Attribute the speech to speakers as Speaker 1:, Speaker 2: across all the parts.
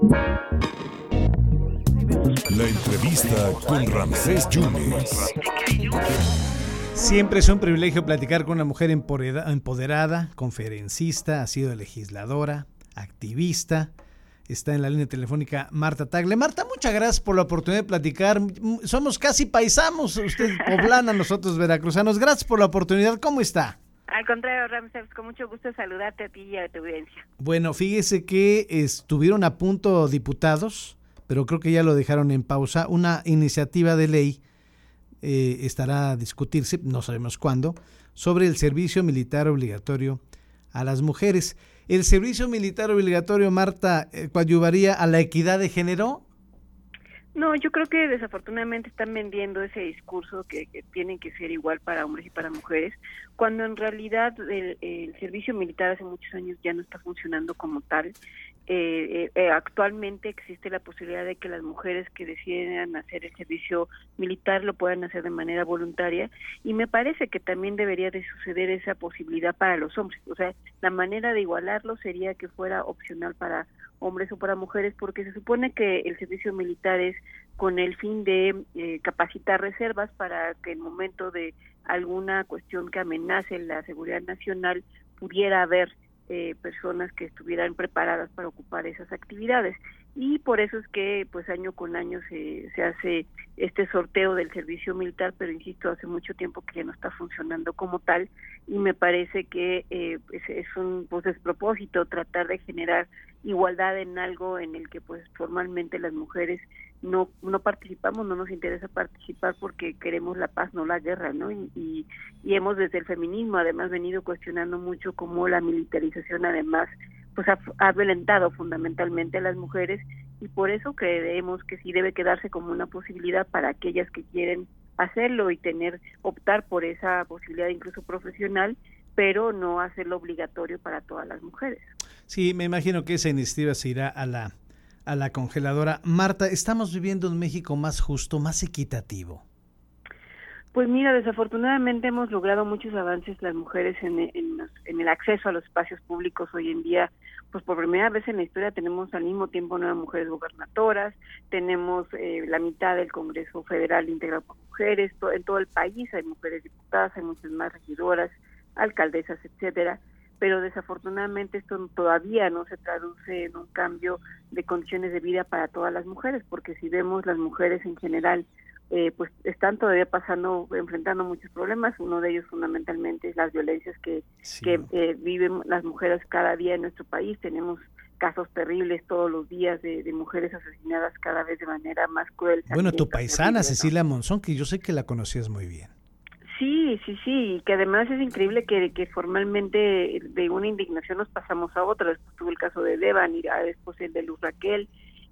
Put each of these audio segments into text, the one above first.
Speaker 1: La entrevista con Ramsés Yunes.
Speaker 2: Siempre es un privilegio platicar con una mujer empoderada, conferencista, ha sido legisladora, activista. Está en la línea telefónica Marta Tagle. Marta, muchas gracias por la oportunidad de platicar. Somos casi paisanos, usted poblana, nosotros veracruzanos. Gracias por la oportunidad. ¿Cómo está?
Speaker 3: Al contrario, Ramsés, con mucho gusto saludarte a ti y a tu audiencia.
Speaker 2: Bueno, fíjese que estuvieron a punto diputados, pero creo que ya lo dejaron en pausa, una iniciativa de ley eh, estará a discutirse, no sabemos cuándo, sobre el servicio militar obligatorio a las mujeres. ¿El servicio militar obligatorio, Marta, eh, coadyuvaría a la equidad de género?
Speaker 3: No, yo creo que desafortunadamente están vendiendo ese discurso que, que tienen que ser igual para hombres y para mujeres, cuando en realidad el, servicio militar hace muchos años ya no está funcionando como tal. Eh, eh, actualmente existe la posibilidad de que las mujeres que deciden hacer el servicio militar lo puedan hacer de manera voluntaria y me parece que también debería de suceder esa posibilidad para los hombres. O sea, la manera de igualarlo sería que fuera opcional para hombres o para mujeres porque se supone que el servicio militar es con el fin de eh, capacitar reservas para que en momento de alguna cuestión que amenace la seguridad nacional pudiera haber eh, personas que estuvieran preparadas para ocupar esas actividades. Y por eso es que pues año con año se, se hace este sorteo del servicio militar pero insisto hace mucho tiempo que ya no está funcionando como tal y me parece que eh, es, un pues, despropósito tratar de generar igualdad en algo en el que pues formalmente las mujeres no no participamos, no nos interesa participar porque queremos la paz, no la guerra, ¿no? Y, y, hemos desde el feminismo además venido cuestionando mucho cómo la militarización además pues ha, ha violentado fundamentalmente a las mujeres y por eso creemos que sí debe quedarse como una posibilidad para aquellas que quieren hacerlo y tener optar por esa posibilidad incluso profesional, pero no hacerlo obligatorio para todas las mujeres.
Speaker 2: Sí, me imagino que esa iniciativa se irá a la a la congeladora. Marta, ¿estamos viviendo un México más justo, más equitativo?
Speaker 3: Pues mira, desafortunadamente hemos logrado muchos avances las mujeres en, el acceso a los espacios públicos hoy en día. Pues por primera vez en la historia tenemos al mismo tiempo nueve mujeres gobernatoras, tenemos eh, la mitad del Congreso Federal integrado por mujeres, en todo el país hay mujeres diputadas, hay muchas más regidoras, alcaldesas, etcétera pero desafortunadamente esto todavía no se traduce en un cambio de condiciones de vida para todas las mujeres, porque si vemos las mujeres en general, eh, pues están todavía pasando, enfrentando muchos problemas. Uno de ellos fundamentalmente es las violencias que, que eh, viven las mujeres cada día en nuestro país. Tenemos casos terribles todos los días de, de, mujeres asesinadas cada vez de manera más cruel.
Speaker 2: Bueno, tu paisana Cecilia Monzón, que yo sé que la conocías muy bien.
Speaker 3: Sí, sí, sí, que además es increíble que, que formalmente de una indignación nos pasamos a otra. Después tuvo el caso de Devan y después el de Luz Raquel.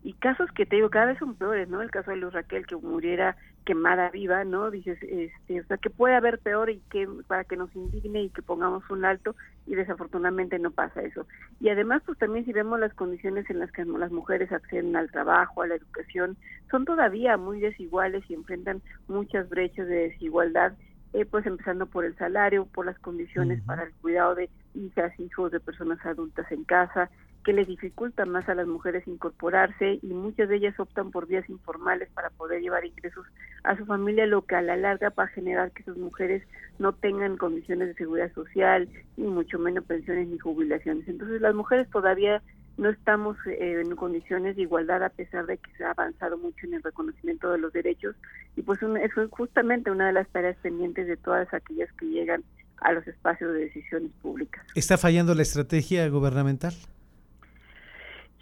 Speaker 3: Y casos que te digo, cada vez son peores, ¿no? El caso de Luz Raquel, que muriera quemada viva, ¿no? Dices, este, o sea, que puede haber peor y que para que nos indigne y que pongamos un alto y desafortunadamente no pasa eso. Y además, pues también si vemos las condiciones en las que las mujeres acceden al trabajo, a la educación, son todavía muy desiguales y enfrentan muchas brechas de desigualdad eh, pues empezando por el salario, por las condiciones para el cuidado de hijas, hijos, de personas adultas en casa, que les dificulta más a las mujeres incorporarse y muchas de ellas optan por vías informales para poder llevar ingresos a su familia, lo que a la larga va a generar que sus mujeres no tengan condiciones de seguridad social, ni mucho menos pensiones ni jubilaciones. Entonces las mujeres todavía no estamos eh, en condiciones de igualdad a pesar de que se ha avanzado mucho en el reconocimiento de los derechos y pues eso es justamente una de las tareas pendientes de todas aquellas que llegan a los espacios de decisiones públicas.
Speaker 2: ¿Está fallando la estrategia gubernamental?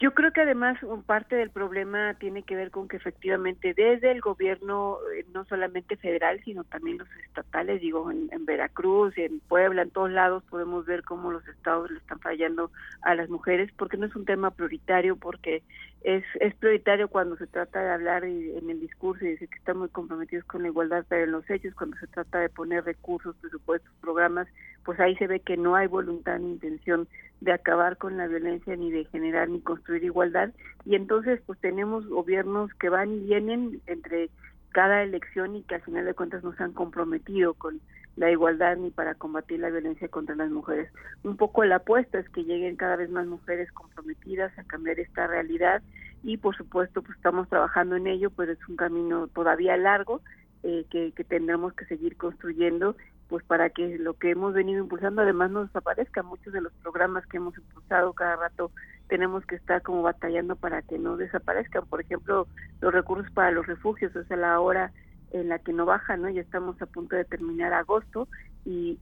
Speaker 3: Yo creo que además parte del problema tiene que ver con que efectivamente desde el gobierno, eh, no solamente federal, sino también los estatales, digo, en, Veracruz, en Puebla, en todos lados podemos ver cómo los estados le están fallando a las mujeres, porque no es un tema prioritario, porque es, es prioritario cuando se trata de hablar en el discurso y decir que estamos comprometidos con la igualdad, pero en los hechos, cuando se trata de poner recursos, presupuestos, programas, pues ahí se ve que no hay voluntad ni intención de acabar con la violencia ni de generar ni construir igualdad y entonces pues tenemos gobiernos que van y vienen entre cada elección y que al final de cuentas no se han comprometido con la igualdad ni para combatir la violencia contra las mujeres. Un poco la apuesta es que lleguen cada vez más mujeres comprometidas a cambiar esta realidad y por supuesto pues estamos trabajando en ello, pero es un camino todavía largo eh, que, que tendremos que seguir construyendo pues para que lo que hemos venido impulsando además no desaparezca. Muchos de los programas que hemos impulsado cada rato tenemos que estar como batallando para que no desaparezcan. Por ejemplo, los recursos para los refugios, o sea, la hora en la que no baja, ¿no? Ya estamos a punto de terminar agosto y,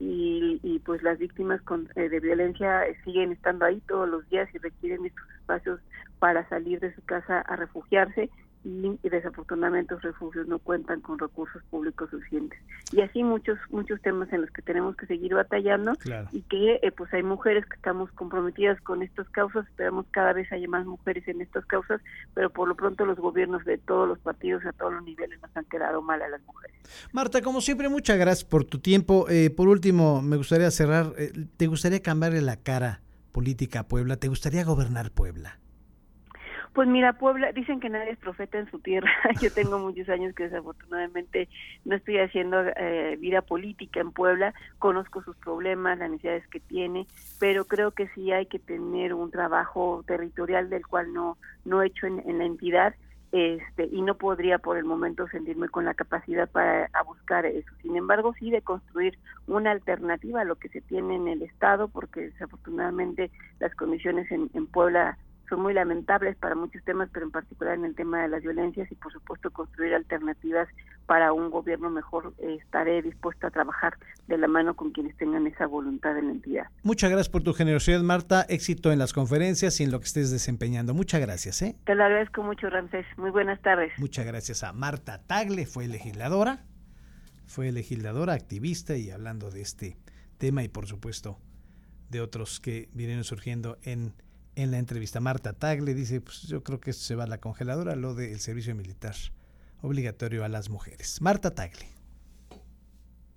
Speaker 3: y, pues las víctimas con, eh, de violencia siguen estando ahí todos los días y requieren estos espacios para salir de su casa a refugiarse y, desafortunadamente los refugios no cuentan con recursos públicos suficientes. Y así muchos muchos temas en los que tenemos que seguir batallando y que eh, pues hay mujeres que estamos comprometidas con estas causas esperamos cada vez haya más mujeres en estas causas pero por lo pronto los gobiernos de todos los partidos a todos los niveles nos han quedado mal a las mujeres.
Speaker 2: Marta como siempre muchas gracias por tu tiempo. Eh, por último me gustaría cerrar eh, te gustaría cambiarle la cara política a Puebla te gustaría gobernar Puebla
Speaker 3: pues mira, Puebla, dicen que nadie es profeta en su tierra. Yo tengo muchos años que desafortunadamente no estoy haciendo eh, vida política en Puebla. Conozco sus problemas, las necesidades que tiene, pero creo que sí hay que tener un trabajo territorial del cual no no he hecho en, la entidad. Este, y no podría por el momento sentirme con la capacidad para buscar eso. Sin embargo, sí de construir una alternativa a lo que se tiene en el Estado, porque desafortunadamente las condiciones en, en Puebla son muy lamentables para muchos temas, pero en particular en el tema de las violencias y por supuesto construir alternativas para un gobierno mejor. Eh, estaré dispuesta a trabajar de la mano con quienes tengan esa voluntad en la entidad.
Speaker 2: Muchas gracias por tu generosidad, Marta. Éxito en las conferencias y en lo que estés desempeñando. Muchas gracias. ¿eh?
Speaker 3: Te lo agradezco mucho, Ramsés. Muy buenas tardes.
Speaker 2: Muchas gracias a Marta Tagle, fue legisladora, fue legisladora, activista y hablando de este tema y por supuesto de otros que vienen surgiendo en en la entrevista. Marta Tagle dice, pues yo creo que se va a la congeladora, lo del servicio militar obligatorio a las mujeres. Marta Tagle.